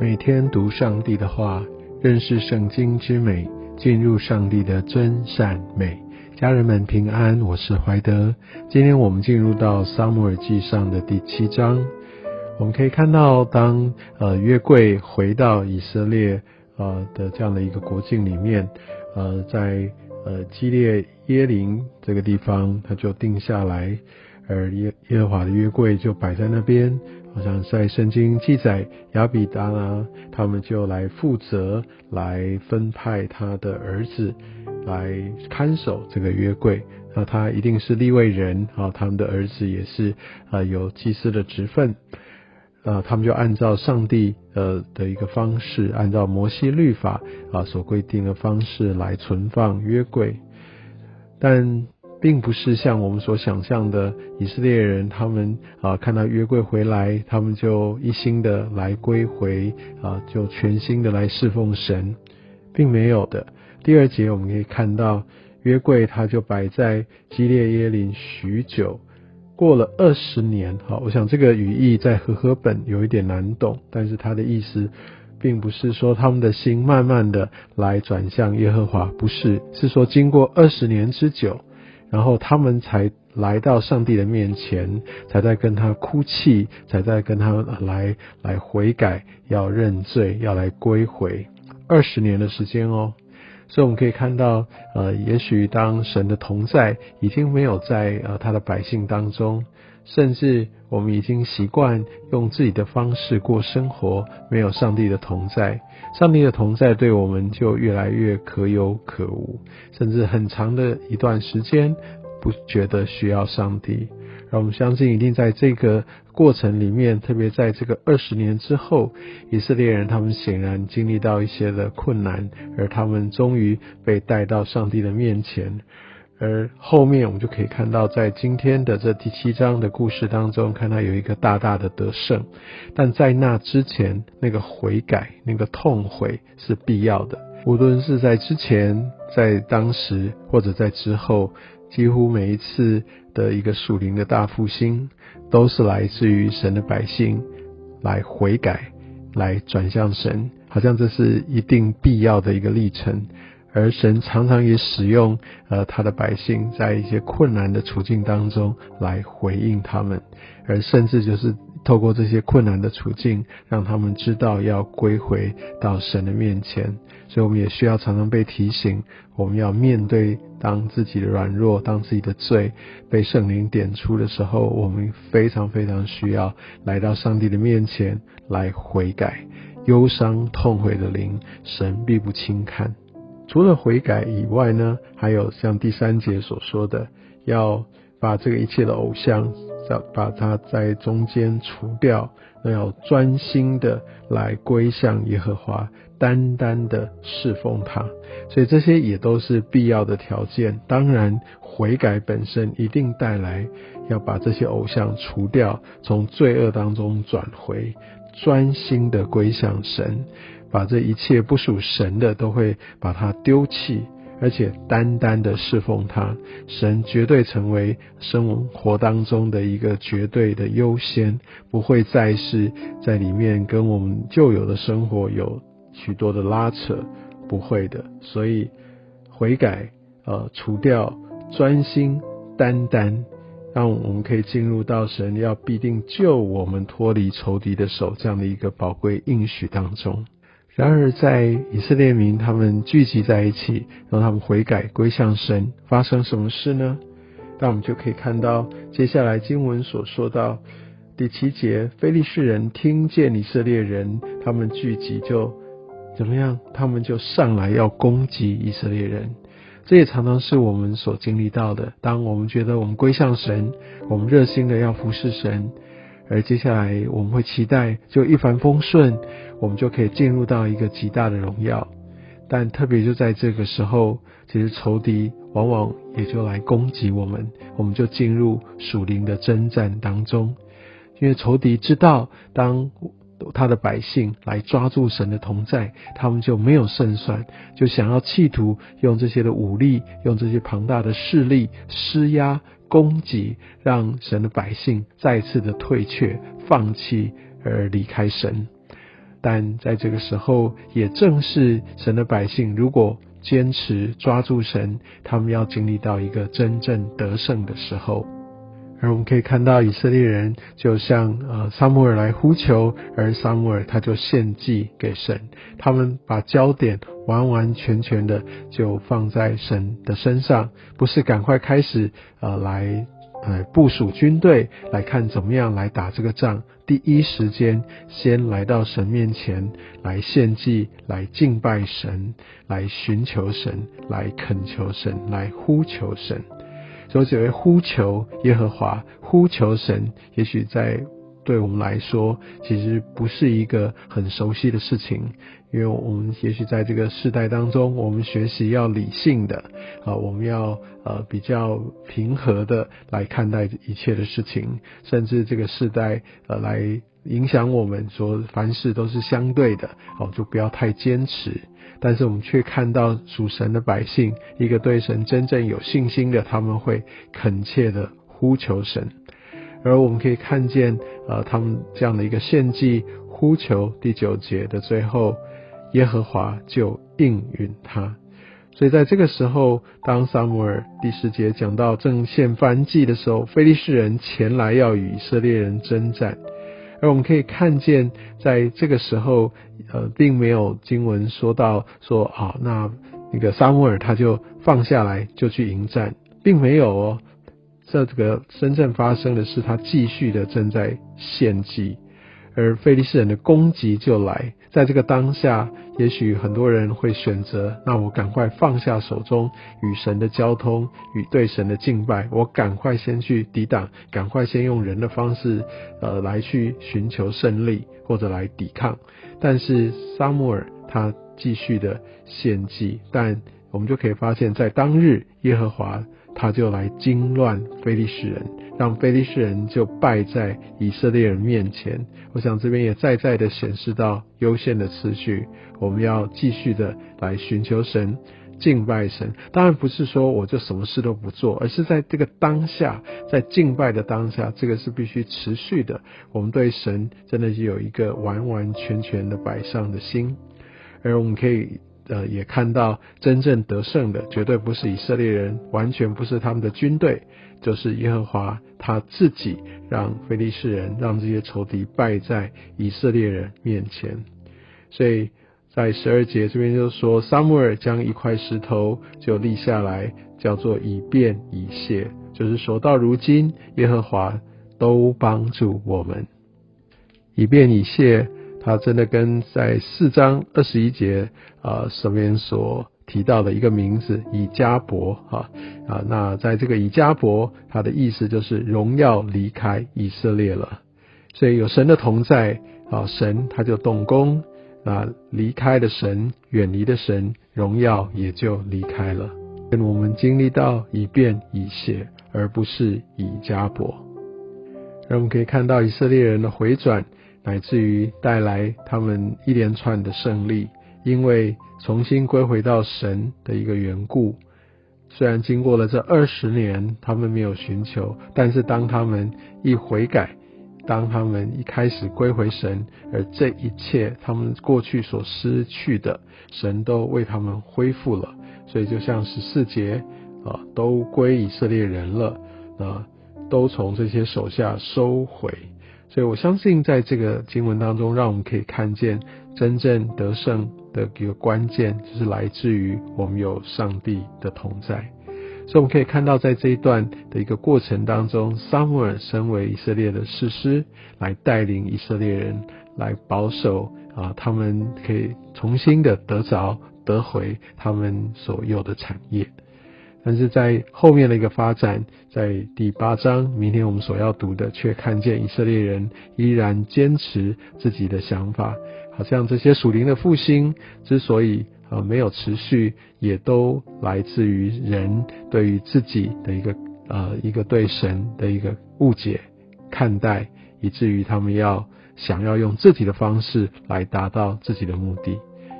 每天读上帝的话，认识圣经之美，进入上帝的真善美。家人们平安，我是怀德。今天我们进入到撒母耳记上的第七章，我们可以看到，当呃约柜回到以色列呃的这样的一个国境里面，呃在呃基列耶林这个地方，他就定下来。而耶耶和华的约柜就摆在那边，好像在圣经记载，亚比达拉他们就来负责来分派他的儿子来看守这个约柜。那他一定是立位人啊，他们的儿子也是啊有祭司的职分。啊，他们就按照上帝呃的一个方式，按照摩西律法啊所规定的方式来存放约柜，但。并不是像我们所想象的，以色列人他们啊看到约柜回来，他们就一心的来归回啊，就全心的来侍奉神，并没有的。第二节我们可以看到，约柜它就摆在基列耶林许久，过了二十年。好，我想这个语义在和合本有一点难懂，但是它的意思并不是说他们的心慢慢的来转向耶和华，不是，是说经过二十年之久。然后他们才来到上帝的面前，才在跟他哭泣，才在跟他来来悔改，要认罪，要来归回。二十年的时间哦，所以我们可以看到，呃，也许当神的同在已经没有在呃他的百姓当中，甚至我们已经习惯用自己的方式过生活，没有上帝的同在，上帝的同在对我们就越来越可有可无，甚至很长的一段时间不觉得需要上帝。让我们相信，一定在这个过程里面，特别在这个二十年之后，以色列人他们显然经历到一些的困难，而他们终于被带到上帝的面前。而后面我们就可以看到，在今天的这第七章的故事当中，看到有一个大大的得胜。但在那之前，那个悔改、那个痛悔是必要的。无论是在之前、在当时，或者在之后，几乎每一次的一个属灵的大复兴，都是来自于神的百姓来悔改、来转向神，好像这是一定必要的一个历程。而神常常也使用呃他的百姓在一些困难的处境当中来回应他们，而甚至就是透过这些困难的处境，让他们知道要归回到神的面前。所以我们也需要常常被提醒，我们要面对当自己的软弱、当自己的罪被圣灵点出的时候，我们非常非常需要来到上帝的面前来悔改。忧伤痛悔的灵，神必不轻看。除了悔改以外呢，还有像第三节所说的，要把这个一切的偶像，要把它在中间除掉，那要专心的来归向耶和华，单单的侍奉他。所以这些也都是必要的条件。当然，悔改本身一定带来要把这些偶像除掉，从罪恶当中转回，专心的归向神。把这一切不属神的都会把它丢弃，而且单单的侍奉他，神绝对成为生活当中的一个绝对的优先，不会再是在里面跟我们旧有的生活有许多的拉扯，不会的。所以悔改，呃，除掉专心单单，让我们可以进入到神要必定救我们脱离仇敌的手这样的一个宝贵应许当中。然而，在以色列民他们聚集在一起，让他们悔改归向神，发生什么事呢？那我们就可以看到接下来经文所说到第七节，非利士人听见以色列人他们聚集，就怎么样？他们就上来要攻击以色列人。这也常常是我们所经历到的。当我们觉得我们归向神，我们热心的要服侍神。而接下来我们会期待就一帆风顺，我们就可以进入到一个极大的荣耀。但特别就在这个时候，其实仇敌往往也就来攻击我们，我们就进入属灵的征战当中。因为仇敌知道，当他的百姓来抓住神的同在，他们就没有胜算，就想要企图用这些的武力，用这些庞大的势力施压。攻击，让神的百姓再次的退却、放弃而离开神。但在这个时候，也正是神的百姓如果坚持抓住神，他们要经历到一个真正得胜的时候。而我们可以看到以色列人就像呃撒母耳来呼求，而撒母耳他就献祭给神，他们把焦点完完全全的就放在神的身上，不是赶快开始呃来呃部署军队来看怎么样来打这个仗，第一时间先来到神面前来献祭，来敬拜神，来寻求神，来恳求神，来呼求神。所以，只会呼求耶和华，呼求神。也许在对我们来说，其实不是一个很熟悉的事情，因为我们也许在这个世代当中，我们学习要理性的啊，我们要呃比较平和的来看待一切的事情，甚至这个世代呃来影响我们，说凡事都是相对的，哦，就不要太坚持。但是我们却看到属神的百姓，一个对神真正有信心的，他们会恳切的呼求神，而我们可以看见，呃，他们这样的一个献祭呼求，第九节的最后，耶和华就应允他。所以在这个时候，当撒母耳第十节讲到正献燔祭的时候，非利士人前来要与以色列人征战。而我们可以看见，在这个时候，呃，并没有经文说到说啊，那那个撒母耳他就放下来就去迎战，并没有哦。这个真正发生的是，他继续的正在献祭。而菲利士人的攻击就来，在这个当下，也许很多人会选择，那我赶快放下手中与神的交通与对神的敬拜，我赶快先去抵挡，赶快先用人的方式，呃，来去寻求胜利或者来抵抗。但是撒母耳他继续的献祭，但我们就可以发现，在当日耶和华。他就来惊乱非利士人，让非利士人就败在以色列人面前。我想这边也再再的显示到优先的次序，我们要继续的来寻求神、敬拜神。当然不是说我就什么事都不做，而是在这个当下，在敬拜的当下，这个是必须持续的。我们对神真的是有一个完完全全的摆上的心，而我们可以。呃，也看到真正得胜的绝对不是以色列人，完全不是他们的军队，就是耶和华他自己，让非利士人让这些仇敌败在以色列人面前。所以在十二节这边就说，撒母耳将一块石头就立下来，叫做以便以谢，就是说到如今耶和华都帮助我们，以便以谢。他真的跟在四章二十一节啊上面所提到的一个名字以加伯哈啊，那在这个以加伯，他的意思就是荣耀离开以色列了。所以有神的同在啊，神他就动工，那离开的神，远离的神，荣耀也就离开了。跟我们经历到以变以谢，而不是以加伯。而我们可以看到以色列人的回转。乃至于带来他们一连串的胜利，因为重新归回到神的一个缘故。虽然经过了这二十年，他们没有寻求，但是当他们一悔改，当他们一开始归回神，而这一切他们过去所失去的，神都为他们恢复了。所以就像十四节啊，都归以色列人了啊，都从这些手下收回。所以我相信，在这个经文当中，让我们可以看见真正得胜的一个关键，就是来自于我们有上帝的同在。所以我们可以看到，在这一段的一个过程当中，撒母耳身为以色列的士师，来带领以色列人来保守啊，他们可以重新的得着、得回他们所有的产业。但是在后面的一个发展，在第八章，明天我们所要读的，却看见以色列人依然坚持自己的想法，好像这些属灵的复兴之所以呃没有持续，也都来自于人对于自己的一个呃一个对神的一个误解看待，以至于他们要想要用自己的方式来达到自己的目的。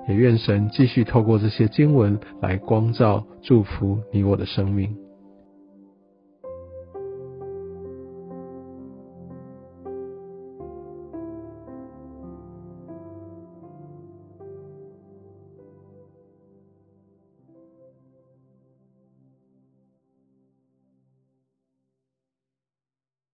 也愿神继续透过这些经文来光照、祝福你我的生命。